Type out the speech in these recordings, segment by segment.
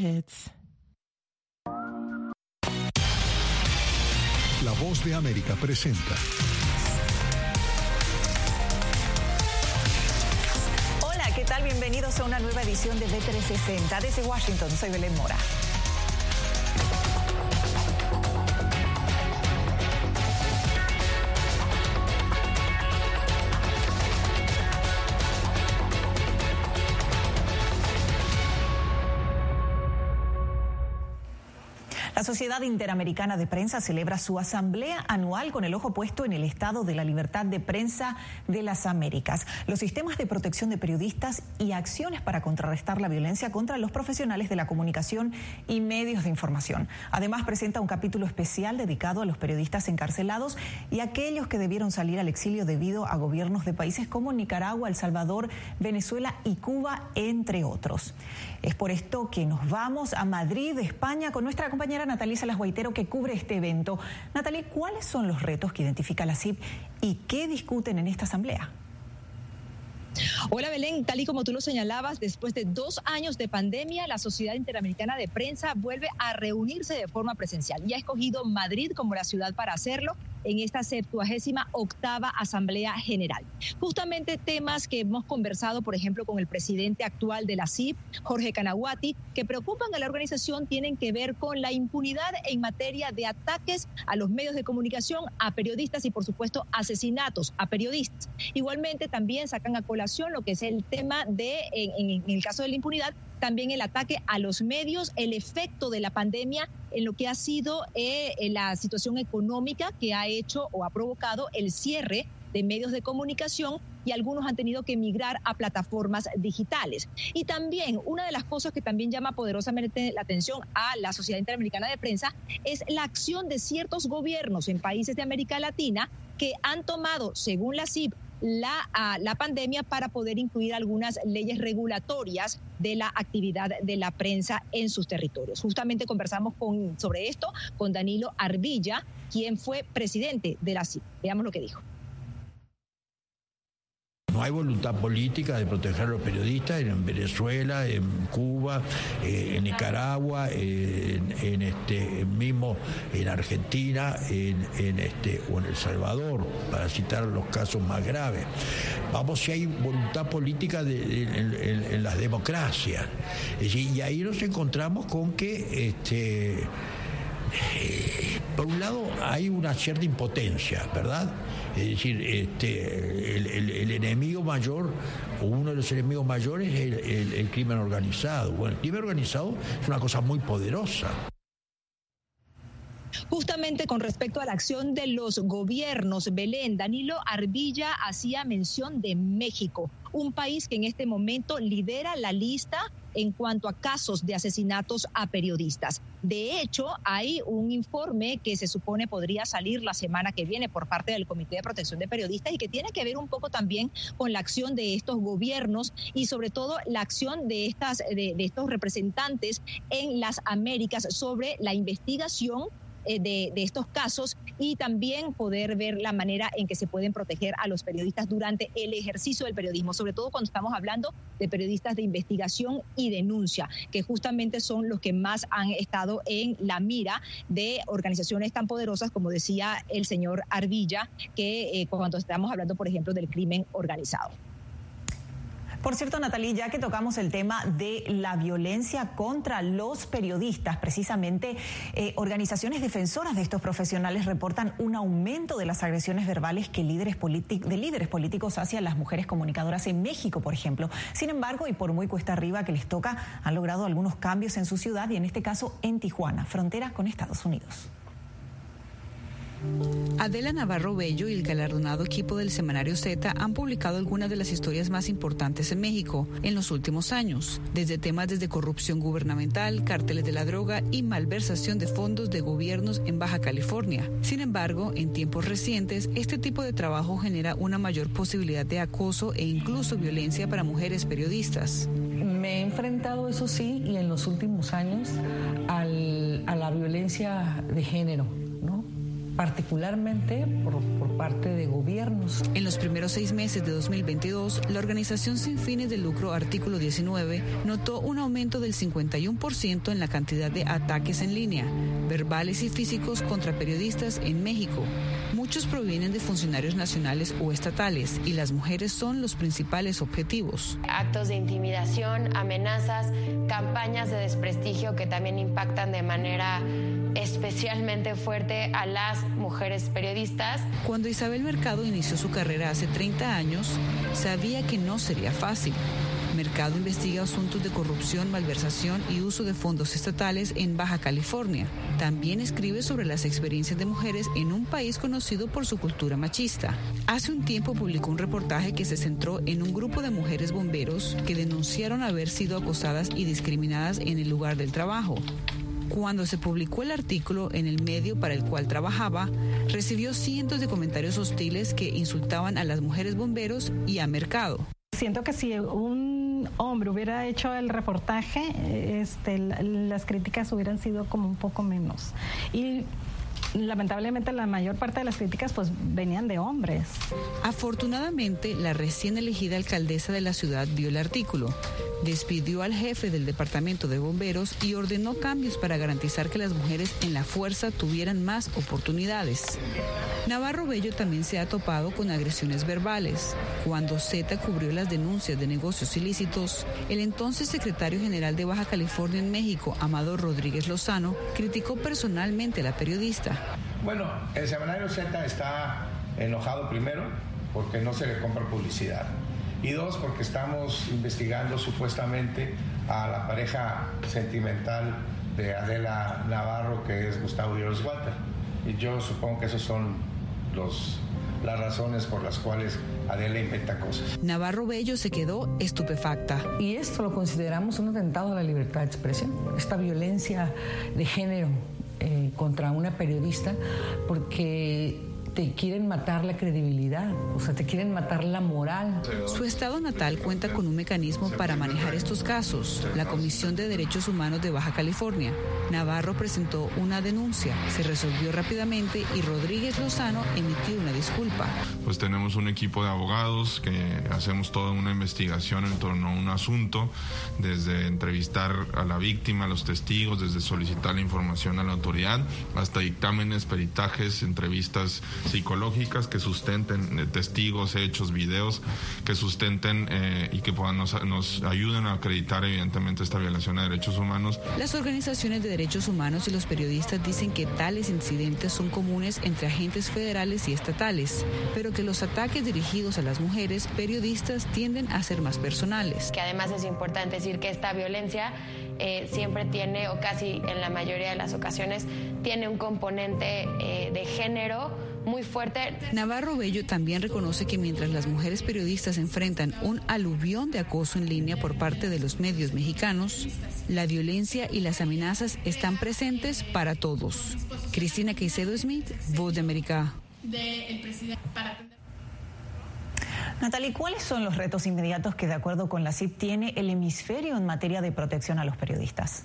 hits. La voz de América presenta. Hola, ¿qué tal? Bienvenidos a una nueva edición de B360. Desde Washington, soy Belén Mora. Sociedad Interamericana de Prensa celebra su asamblea anual con el ojo puesto en el estado de la libertad de prensa de las Américas, los sistemas de protección de periodistas y acciones para contrarrestar la violencia contra los profesionales de la comunicación y medios de información. Además, presenta un capítulo especial dedicado a los periodistas encarcelados y aquellos que debieron salir al exilio debido a gobiernos de países como Nicaragua, El Salvador, Venezuela y Cuba, entre otros. Es por esto que nos vamos a Madrid, España, con nuestra compañera Natalie Salas Guaitero que cubre este evento. Natalie, ¿cuáles son los retos que identifica la CIP y qué discuten en esta asamblea? Hola Belén, tal y como tú lo señalabas, después de dos años de pandemia, la Sociedad Interamericana de Prensa vuelve a reunirse de forma presencial y ha escogido Madrid como la ciudad para hacerlo en esta septuagésima octava Asamblea General. Justamente temas que hemos conversado, por ejemplo, con el presidente actual de la CIP, Jorge Canaguati, que preocupan a la organización tienen que ver con la impunidad en materia de ataques a los medios de comunicación, a periodistas y, por supuesto, asesinatos a periodistas. Igualmente, también sacan a colación lo que es el tema de, en, el caso de la impunidad, también el ataque a los medios, el efecto de la pandemia en lo que ha sido eh, la situación económica que ha hecho o ha provocado el cierre de medios de comunicación y algunos han tenido que migrar a plataformas digitales. Y también una de las cosas que también llama poderosamente la atención a la Sociedad Interamericana de Prensa es la acción de ciertos gobiernos en países de América Latina que han tomado, según la CIP, la, la pandemia para poder incluir algunas leyes regulatorias de la actividad de la prensa en sus territorios. Justamente conversamos con, sobre esto con Danilo Arbilla, quien fue presidente de la CIP. Veamos lo que dijo. Hay voluntad política de proteger a los periodistas en Venezuela, en Cuba, eh, en Nicaragua, en, este mismo en Argentina, en, este o en El Salvador, para citar los casos más graves. Vamos si hay voluntad política en, las democracias. y ahí nos encontramos con que este eh, por un lado hay una cierta impotencia, ¿verdad? Es decir, este, el, enemigo mayor, o uno de los enemigos mayores es el crimen organizado. Bueno, el crimen organizado es una cosa muy poderosa. Justamente con respecto a la acción de los gobiernos, Belén, Danilo Arbilla hacía mención de México, un país que en este momento lidera la lista en cuanto a casos de asesinatos a periodistas. De hecho, hay un informe que se supone podría salir la semana que viene por parte del Comité de Protección de Periodistas y que tiene que ver un poco también con la acción de estos gobiernos y sobre todo la acción de, estas, de, de estos representantes en las Américas sobre la investigación eh, de, estos casos y también poder ver la manera en que se pueden proteger a los periodistas durante el ejercicio del periodismo, sobre todo cuando estamos hablando de periodistas de investigación y denuncia, que justamente son los que más han estado en la mira de organizaciones tan poderosas como decía el señor Arvilla, que eh, cuando estamos hablando, por ejemplo, del crimen organizado. Por cierto, Natalie, ya que tocamos el tema de la violencia contra los periodistas, precisamente eh, organizaciones defensoras de estos profesionales reportan un aumento de las agresiones verbales que líderes de líderes políticos hacia las mujeres comunicadoras en México, por ejemplo. Sin embargo, y por muy cuesta arriba que les toca, han logrado algunos cambios en su ciudad y en este caso en Tijuana, frontera con Estados Unidos. Adela Navarro Bello y el galardonado equipo del Semanario Z han publicado algunas de las historias más importantes en México en los últimos años, desde temas desde corrupción gubernamental, cárteles de la droga y malversación de fondos de gobiernos en Baja California. Sin embargo, en tiempos recientes, este tipo de trabajo genera una mayor posibilidad de acoso e incluso violencia para mujeres periodistas. Me he enfrentado, eso sí, y en los últimos años, a la violencia de género particularmente por, por, parte de gobiernos. En los primeros seis meses de 2022, la organización sin fines de lucro Artículo 19 notó un aumento del 51% en la cantidad de ataques en línea, verbales y físicos contra periodistas en México. Muchos provienen de funcionarios nacionales o estatales y las mujeres son los principales objetivos. Actos de intimidación, amenazas, campañas de desprestigio que también impactan de manera especialmente fuerte a las mujeres periodistas. Cuando Isabel Mercado inició su carrera hace 30 años, sabía que no sería fácil. Mercado investiga asuntos de corrupción, malversación y uso de fondos estatales en Baja California. También escribe sobre las experiencias de mujeres en un país conocido por su cultura machista. Hace un tiempo publicó un reportaje que se centró en un grupo de mujeres bomberos que denunciaron haber sido acosadas y discriminadas en el lugar del trabajo. Cuando se publicó el artículo en el medio para el cual trabajaba, recibió cientos de comentarios hostiles que insultaban a las mujeres bomberos y a Mercado. Siento que si un hombre hubiera hecho el reportaje, este, las críticas hubieran sido como un poco menos. Y lamentablemente la mayor parte de las críticas pues venían de hombres. Afortunadamente, la recién elegida alcaldesa de la ciudad vio el artículo, despidió al jefe del departamento de bomberos y ordenó cambios para garantizar que las mujeres en la fuerza tuvieran más oportunidades. Navarro Bello también se ha topado con agresiones verbales. Cuando Z cubrió las denuncias de negocios ilícitos, el entonces secretario general de Baja California en México, Amado Rodríguez Lozano, criticó personalmente a la periodista. Bueno, el semanario Z está enojado primero porque no se le compra publicidad y dos, porque estamos investigando supuestamente a la pareja sentimental de Adela Navarro, que es Gustavo Díaz Walter. Y yo supongo que esos son los, las razones por las cuales Adela inventa cosas. Navarro Bello se quedó estupefacta. Y esto lo consideramos un atentado a la libertad de expresión, esta violencia de género eh, contra una periodista, porque te quieren matar la credibilidad, o sea, te quieren matar la moral. Su estado natal cuenta con un mecanismo para manejar estos casos, la Comisión de Derechos Humanos de Baja California. Navarro presentó una denuncia, se resolvió rápidamente y Rodríguez Lozano emitió una disculpa. Pues tenemos un equipo de abogados que hacemos toda una investigación en torno a un asunto, desde entrevistar a la víctima, a los testigos, desde solicitar la información a la autoridad, hasta dictámenes, peritajes, entrevistas psicológicas que sustenten eh, testigos, hechos, videos, que sustenten eh, y que puedan nos, nos ayuden a acreditar evidentemente esta violación de derechos humanos. Las organizaciones de derechos humanos y los periodistas dicen que tales incidentes son comunes entre agentes federales y estatales, pero que los ataques dirigidos a las mujeres periodistas tienden a ser más personales. Que además es importante decir que esta violencia eh, siempre tiene, o casi en la mayoría de las ocasiones, tiene un componente de género muy fuerte. Navarro Bello también reconoce que mientras las mujeres periodistas enfrentan un aluvión de acoso en línea por parte de los medios mexicanos, la violencia y las amenazas están presentes para todos. Cristina Caicedo Smith, Voz de América. Natalie, ¿cuáles son los retos inmediatos que de acuerdo con la CIP tiene el hemisferio en materia de protección a los periodistas?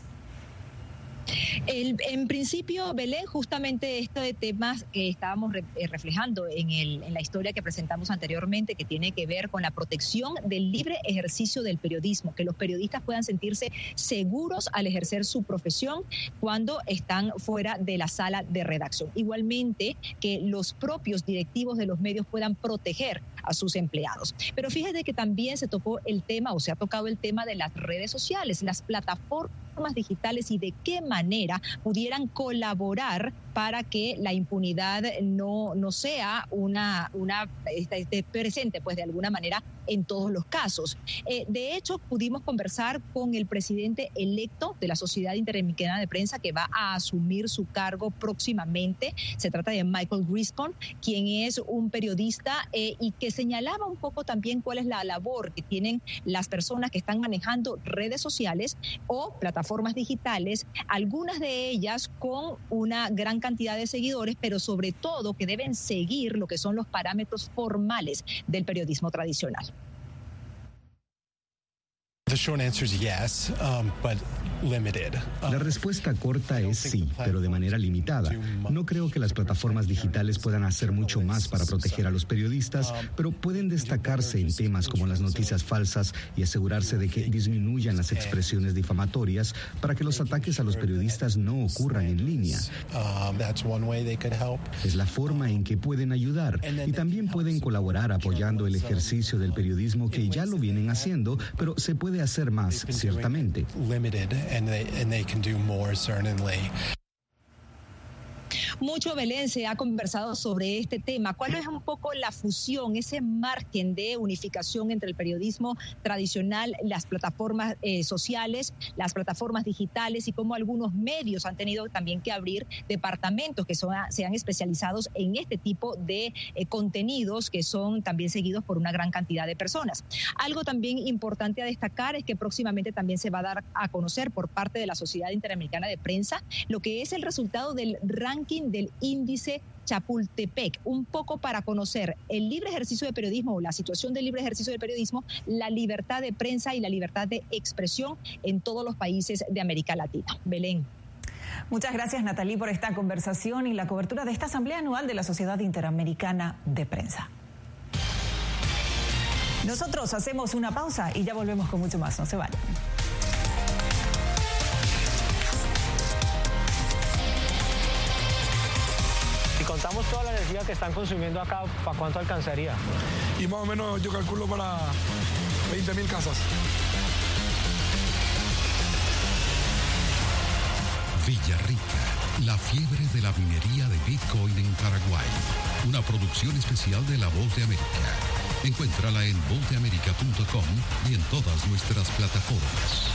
En principio, Belén, justamente de temas que estábamos eh, reflejando en, la historia que presentamos anteriormente, que tiene que ver con la protección del libre ejercicio del periodismo, que los periodistas puedan sentirse seguros al ejercer su profesión cuando están fuera de la sala de redacción. Igualmente, que los propios directivos de los medios puedan proteger a sus empleados. Pero fíjate que también se tocó el tema o se ha tocado el tema de las redes sociales, las plataformas digitales y de qué manera pudieran colaborar para que la impunidad no, no sea una, una esté presente, pues de alguna manera en todos los casos. Eh, de hecho, pudimos conversar con el presidente electo de la Sociedad Interamericana de Prensa que va a asumir su cargo próximamente. Se trata de Michael Griscon, quien es un periodista eh, y que señalaba un poco también cuál es la labor que tienen las personas que están manejando redes sociales o plataformas digitales, algunas de ellas con una gran cantidad de seguidores, pero sobre todo que deben seguir lo que son los parámetros formales del periodismo tradicional. The short answer is yes, um, La respuesta corta es sí, pero de manera limitada. No creo que las plataformas digitales puedan hacer mucho más para proteger a los periodistas, pero pueden destacarse en temas como las noticias falsas y asegurarse de que disminuyan las expresiones difamatorias para que los ataques a los periodistas no ocurran en línea. Es la forma en que pueden ayudar y también pueden colaborar apoyando el ejercicio del periodismo que ya lo vienen haciendo, pero se puede hacer más, ciertamente. and they and they can do more certainly. Mucho Belén se ha conversado sobre este tema. ¿Cuál es un poco la fusión, ese margen de unificación entre el periodismo tradicional, las plataformas eh, sociales, las plataformas digitales y cómo algunos medios han tenido también que abrir departamentos que son, se han especializados en este tipo de eh, contenidos que son también seguidos por una gran cantidad de personas? Algo también importante a destacar es que próximamente también se va a dar a conocer por parte de la Sociedad Interamericana de Prensa lo que es el resultado del ranking del índice Chapultepec, un poco para conocer el libre ejercicio de periodismo o la situación del libre ejercicio del periodismo, la libertad de prensa y la libertad de expresión en todos los países de América Latina. Belén. Muchas gracias Natalie por esta conversación y la cobertura de esta Asamblea Anual de la Sociedad Interamericana de Prensa. Nosotros hacemos una pausa y ya volvemos con mucho más. No se vayan. Contamos toda la energía que están consumiendo acá, ¿para cuánto alcanzaría? Y más o menos yo calculo para 20 mil casas. Villarrica, la fiebre de la minería de Bitcoin en Paraguay. Una producción especial de La Voz de América. Encuéntrala en vozdeamerica.com y en todas nuestras plataformas.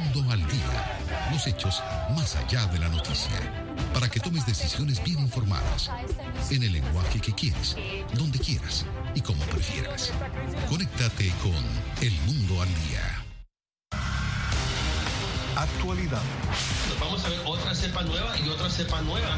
al día, los hechos más allá de la noticia, para que tomes decisiones bien informadas, en el lenguaje que quieres, donde quieras y como prefieras. Conéctate con El Mundo al Día. Actualidad. Vamos a ver otra cepa nueva y otra cepa nueva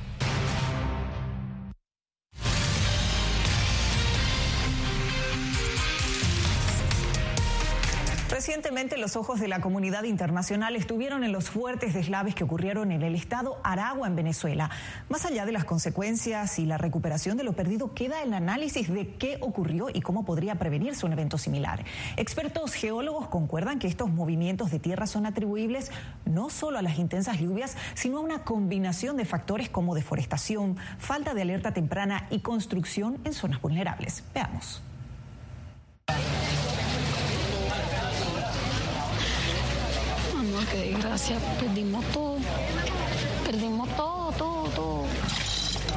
Recientemente los ojos de la comunidad internacional estuvieron en los fuertes deslaves que ocurrieron en el estado Aragua, en Venezuela. Más allá de las consecuencias y la recuperación de lo perdido, queda el análisis de qué ocurrió y cómo podría prevenirse un evento similar. Expertos geólogos concuerdan que estos movimientos de tierra son atribuibles no solo a las intensas lluvias, sino a una combinación de factores como deforestación, falta de alerta temprana y construcción en zonas vulnerables. Veamos. Qué desgracia, perdimos todo, perdimos.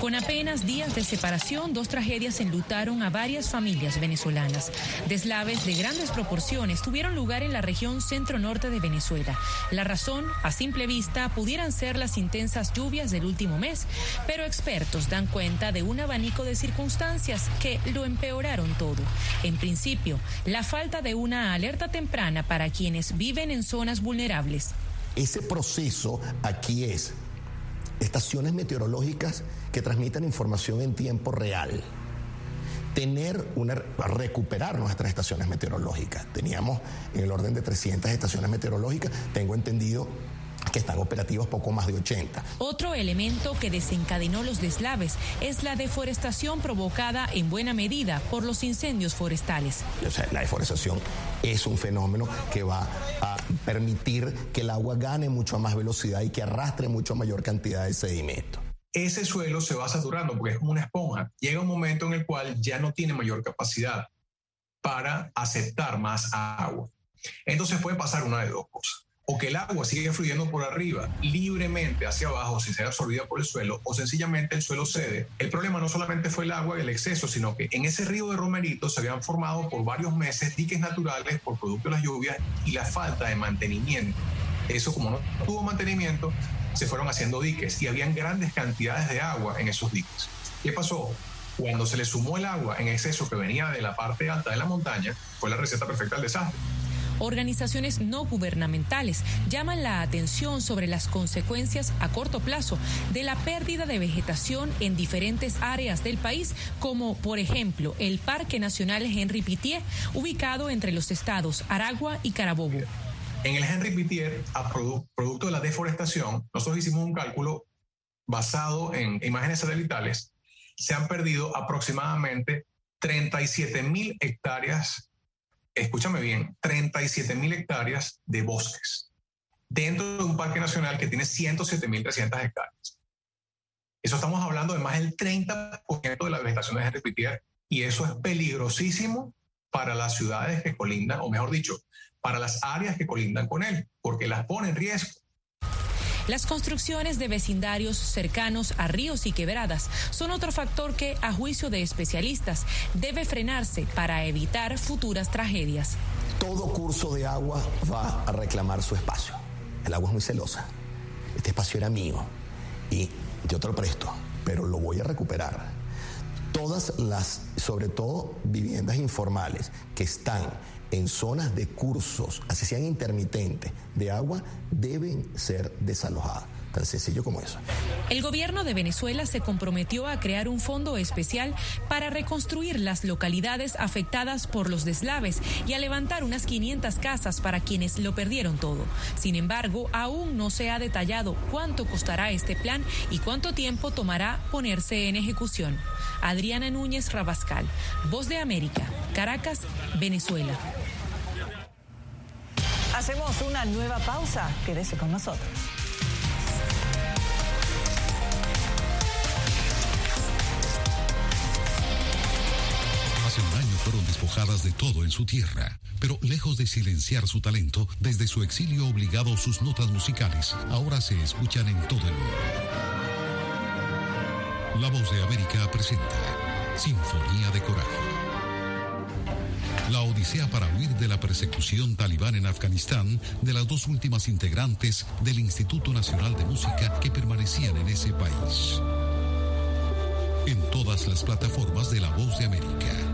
Con apenas días de separación, dos tragedias enlutaron a varias familias venezolanas. Deslaves de grandes proporciones tuvieron lugar en la región centro-norte de Venezuela. La razón, a simple vista, pudieran ser las intensas lluvias del último mes, pero expertos dan cuenta de un abanico de circunstancias que lo empeoraron todo. En principio, la falta de una alerta temprana para quienes viven en zonas vulnerables. Ese proceso aquí es estaciones meteorológicas que transmitan información en tiempo real. Tener una, recuperar nuestras estaciones meteorológicas. Teníamos en el orden de 300 estaciones meteorológicas, tengo entendido que están operativas poco más de 80. Otro elemento que desencadenó los deslaves es la deforestación provocada en buena medida por los incendios forestales. O sea, la deforestación es un fenómeno que va a permitir que el agua gane mucho más velocidad y que arrastre mucho mayor cantidad de sedimento ese suelo se va saturando porque es como una esponja. Llega un momento en el cual ya no tiene mayor capacidad para aceptar más agua. Entonces puede pasar una de dos cosas. O que el agua sigue fluyendo por arriba libremente hacia abajo sin ser absorbida por el suelo, o sencillamente el suelo cede. El problema no solamente fue el agua y el exceso, sino que en ese río de Romerito se habían formado por varios meses diques naturales por producto de las lluvias y la falta de mantenimiento. Eso como no tuvo mantenimiento, se fueron haciendo diques y habían grandes cantidades de agua en esos diques. ¿Qué pasó? Cuando se le sumó el agua en exceso que venía de la parte alta de la montaña, fue la receta perfecta del desastre. Organizaciones no gubernamentales llaman la atención sobre las consecuencias a corto plazo de la pérdida de vegetación en diferentes áreas del país, como por ejemplo el Parque Nacional Henry Pitié, ubicado entre los estados Aragua y Carabobo. En el Henry Pitier, a producto de la deforestación, nosotros hicimos un cálculo basado en imágenes satelitales. Se han perdido aproximadamente 37 mil hectáreas, escúchame bien, 37 mil hectáreas de bosques dentro de un parque nacional que tiene 107 mil 300 hectáreas. Eso estamos hablando de más del 30% de la vegetación de Pitier y eso es peligrosísimo para las ciudades que colindan, o mejor dicho, para las áreas que colindan con él, porque las pone en riesgo. Las construcciones de vecindarios cercanos a ríos y quebradas son otro factor que, a juicio de especialistas, debe frenarse para evitar futuras tragedias. Todo curso de agua va a reclamar su espacio. El agua es muy celosa. Este espacio era mío y yo te lo presto, pero lo voy a recuperar. Todas las, sobre todo viviendas informales que están en zonas de cursos, así sean intermitentes, de agua, deben ser desalojadas. Tan sencillo como eso. El gobierno de Venezuela se comprometió a crear un fondo especial para reconstruir las localidades afectadas por los deslaves y a levantar unas 500 casas para quienes lo perdieron todo. Sin embargo, aún no se ha detallado cuánto costará este plan y cuánto tiempo tomará ponerse en ejecución. Adriana Núñez Rabascal, Voz de América, Caracas, Venezuela. Hacemos una nueva pausa. Quédese con nosotros. De todo en su tierra, pero lejos de silenciar su talento, desde su exilio obligado sus notas musicales ahora se escuchan en todo el mundo. La voz de América presenta Sinfonía de Coraje la odisea para huir de la persecución talibán en Afganistán de las dos últimas integrantes del Instituto Nacional de Música que permanecían en ese país. En todas las plataformas de La Voz de América.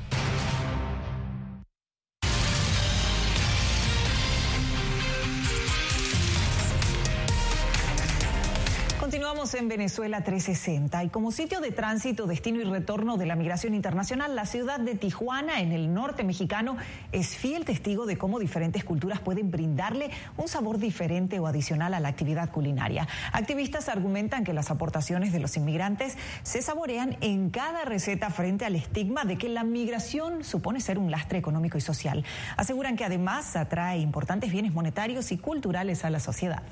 Continuamos en en Venezuela 360 y como sitio de tránsito, destino y retorno de la migración internacional, la ciudad de Tijuana, en el norte mexicano, es fiel testigo de cómo diferentes culturas pueden brindarle un sabor diferente o adicional a la actividad culinaria. Activistas argumentan que las aportaciones de los inmigrantes se saborean en cada receta frente al estigma de que la migración supone ser un lastre económico y social. Aseguran que además atrae importantes bienes monetarios y culturales a la sociedad.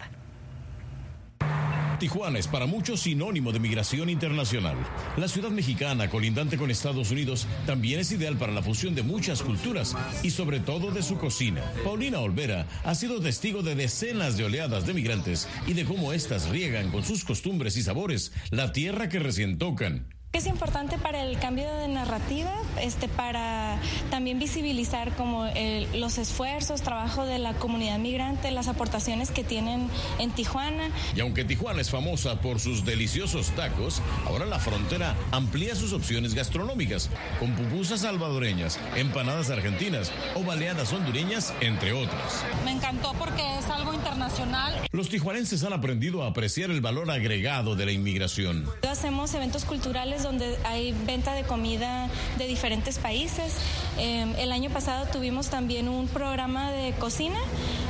Tijuana es para muchos sinónimo de migración internacional. La ciudad mexicana, colindante con Estados Unidos, también es ideal para la fusión de muchas culturas y sobre todo de su cocina. Paulina Olvera ha sido testigo de decenas de oleadas de migrantes y de cómo éstas riegan con sus costumbres y sabores la tierra que recién tocan. Es importante para el cambio de narrativa, este, para también visibilizar como los esfuerzos, trabajo de la comunidad migrante, las aportaciones que tienen en Tijuana. Y aunque Tijuana es famosa por sus deliciosos tacos, ahora la frontera amplía sus opciones gastronómicas, con pupusas salvadoreñas, empanadas argentinas o baleadas hondureñas, entre otras. Me encantó porque es algo internacional. Los tijuanenses han aprendido a apreciar el valor agregado de la inmigración. Hacemos eventos culturales donde hay venta de comida de diferentes países. Em, el año pasado tuvimos también un programa de cocina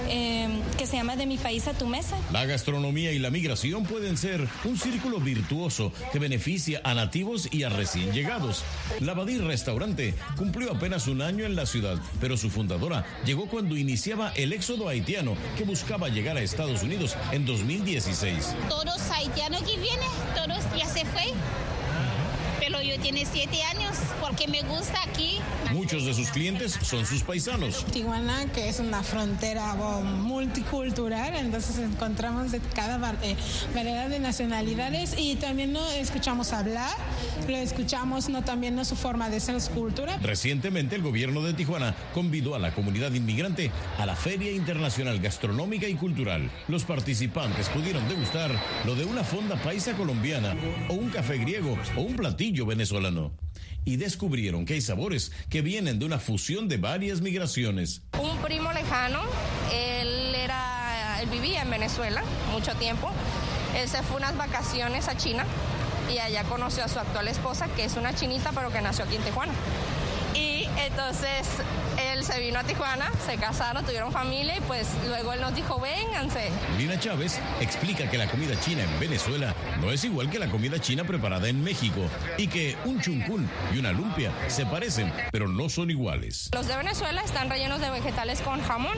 em, que se llama De mi país a tu mesa. La gastronomía y la migración pueden ser un círculo virtuoso que beneficia a nativos y a recién llegados. La Badir Restaurante cumplió apenas un año en la ciudad, pero su fundadora llegó cuando iniciaba el éxodo haitiano que buscaba llegar a Estados Unidos en 2016. Todos haitianos que vienen, todos ya se fue tiene siete años porque me gusta aquí. Muchos de sus clientes son sus paisanos. Tijuana, que es una frontera multicultural, entonces encontramos de cada eh, variedad de nacionalidades y también no escuchamos hablar, lo escuchamos no también no su forma de ser, su cultura. Recientemente el gobierno de Tijuana convidó a la comunidad inmigrante a la Feria Internacional Gastronómica y Cultural. Los participantes pudieron degustar lo de una fonda paisa colombiana o un café griego o un platillo venezolano y descubrieron que hay sabores que vienen de una fusión de varias migraciones. Un primo lejano, él era, él vivía en Venezuela mucho tiempo. Él se fue unas vacaciones a China y allá conoció a su actual esposa, que es una chinita, pero que nació aquí en Tijuana. Entonces él se vino a Tijuana, se casaron, tuvieron familia y pues luego él nos dijo, vénganse. Lina Chávez explica que la comida china en Venezuela no es igual que la comida china preparada en México y que un chuncún y una lumpia se parecen, pero no son iguales. Los de Venezuela están rellenos de vegetales con jamón.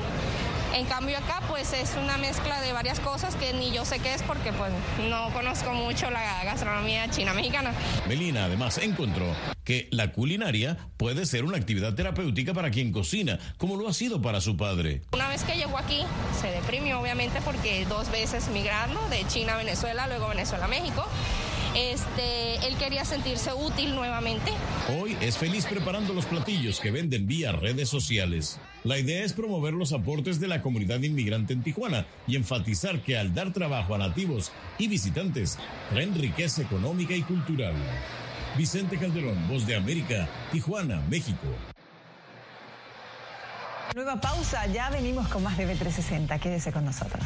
En cambio acá pues es una mezcla de varias cosas que ni yo sé qué es porque pues no conozco mucho la gastronomía china mexicana. Melina además encontró que la culinaria puede ser una actividad terapéutica para quien cocina, como lo ha sido para su padre. Una vez que llegó aquí se deprimió obviamente porque dos veces migrando de China a Venezuela, luego Venezuela a México este, él quería sentirse útil nuevamente. Hoy es feliz preparando los platillos que venden vía redes sociales. La idea es promover los aportes de la comunidad inmigrante en Tijuana y enfatizar que al dar trabajo a nativos y visitantes, traen riqueza económica y cultural. Vicente Calderón, Voz de América, Tijuana, México. Nueva pausa, ya venimos con más de B360. Quédese con nosotros.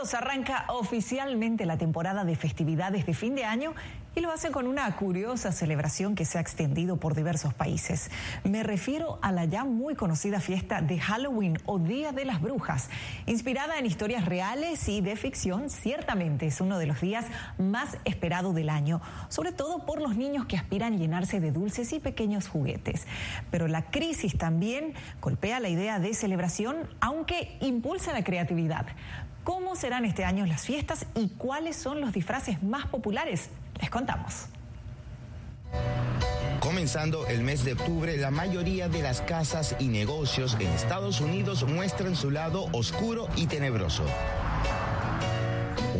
Arranca oficialmente la temporada de festividades de fin de año y lo hace con una curiosa celebración que se ha extendido por diversos países. Me refiero a la ya muy conocida fiesta de Halloween o Día de las Brujas. Inspirada en historias reales y de ficción, ciertamente es uno de los días más esperados del año, sobre todo por los niños que aspiran a llenarse de dulces y pequeños juguetes. Pero la crisis también golpea la idea de celebración, aunque impulsa la creatividad. ¿Cómo serán este año las fiestas y cuáles son los disfraces más populares? Les contamos. Comenzando el mes de octubre, la mayoría de las casas y negocios en Estados Unidos muestran su lado oscuro y tenebroso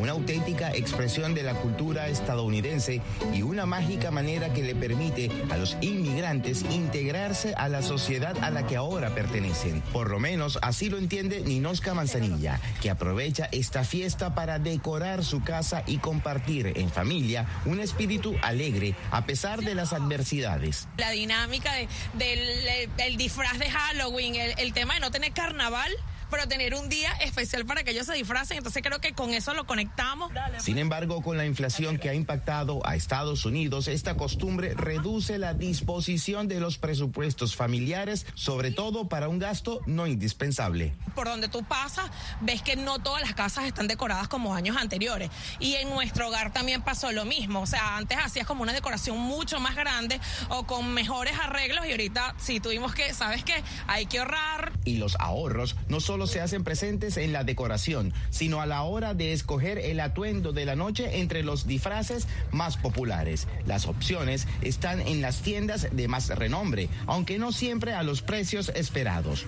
una auténtica expresión de la cultura estadounidense y una mágica manera que le permite a los inmigrantes integrarse a la sociedad a la que ahora pertenecen. Por lo menos así lo entiende Ninosca Manzanilla, que aprovecha esta fiesta para decorar su casa y compartir en familia un espíritu alegre a pesar de las adversidades. La dinámica del, disfraz de Halloween, el tema de no tener carnaval pero tener un día especial para que ellos se disfracen. Entonces creo que con eso lo conectamos. Sin embargo, con la inflación que ha impactado a Estados Unidos, esta costumbre reduce la disposición de los presupuestos familiares, sobre todo para un gasto no indispensable. Por donde tú pasas, ves que no todas las casas están decoradas como años anteriores. Y en nuestro hogar también pasó lo mismo. O sea, antes hacías como una decoración mucho más grande o con mejores arreglos y ahorita sí tuvimos que, ¿sabes qué? Hay que ahorrar. Y los ahorros no solo se hacen presentes en la decoración, sino a la hora de escoger el atuendo de la noche entre los disfraces más populares. Las opciones están en las tiendas de más renombre, aunque no siempre a los precios esperados.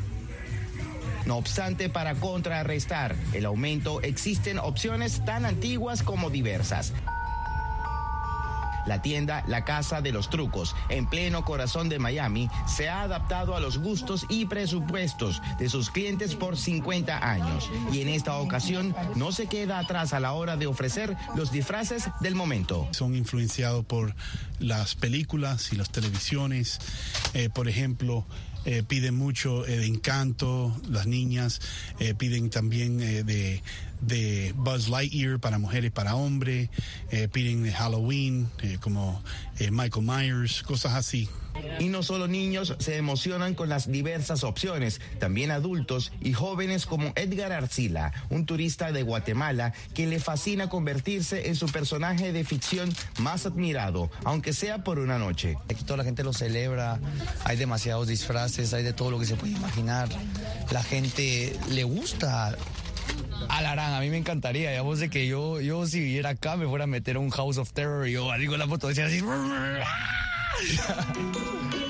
No obstante, para contrarrestar el aumento existen opciones tan antiguas como diversas. La tienda La Casa de los Trucos, en pleno corazón de Miami, se ha adaptado a los gustos y presupuestos de sus clientes por 50 años. Y en esta ocasión no se queda atrás a la hora de ofrecer los disfraces del momento. Son influenciados por las películas y las televisiones. Eh, por ejemplo, eh, piden mucho eh, de encanto, las niñas eh, piden también de, de, Buzz Lightyear para mujeres, para hombres, piden de Halloween como Michael Myers, cosas así. Y no solo niños se emocionan con las diversas opciones, también adultos y jóvenes como Edgar Arcila, un turista de Guatemala que le fascina convertirse en su personaje de ficción más admirado, aunque sea por una noche. Aquí toda la gente lo celebra, hay demasiados disfraces, hay de todo lo que se puede imaginar. La gente le gusta Alarán, a mí me encantaría, digamos, de que yo, yo si viviera acá me fuera a meter a un House of Terror y yo digo la foto decía así. Yeah.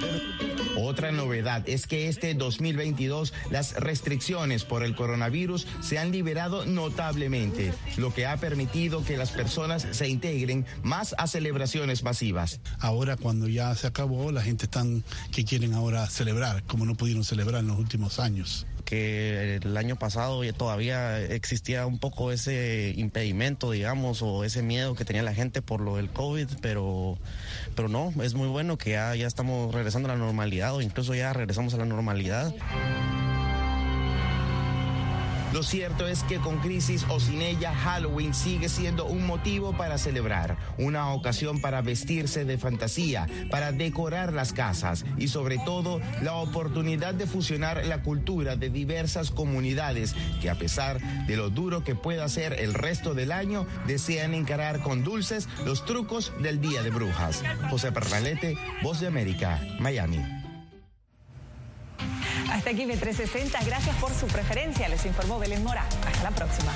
Otra novedad es que este 2022 las restricciones por el coronavirus se han liberado notablemente, lo que ha permitido que las personas se integren más a celebraciones masivas. Ahora cuando ya se acabó, la gente están que quieren ahora celebrar, como no pudieron celebrar en los últimos años que el año pasado todavía existía un poco ese impedimento, digamos, o ese miedo que tenía la gente por lo del COVID, pero, pero no, es muy bueno que ya, ya estamos regresando a la normalidad incluso ya regresamos a la normalidad. Lo cierto es que con crisis o sin ella, Halloween sigue siendo un motivo para celebrar, una ocasión para vestirse de fantasía, para decorar las casas y sobre todo la oportunidad de fusionar la cultura de diversas comunidades que a pesar de lo duro que pueda ser el resto del año, desean encarar con dulces los trucos del Día de Brujas. José Pernalete, Voz de América, Miami. Hasta aquí B360. Gracias por su preferencia. Les informó Belén Mora. Hasta la próxima.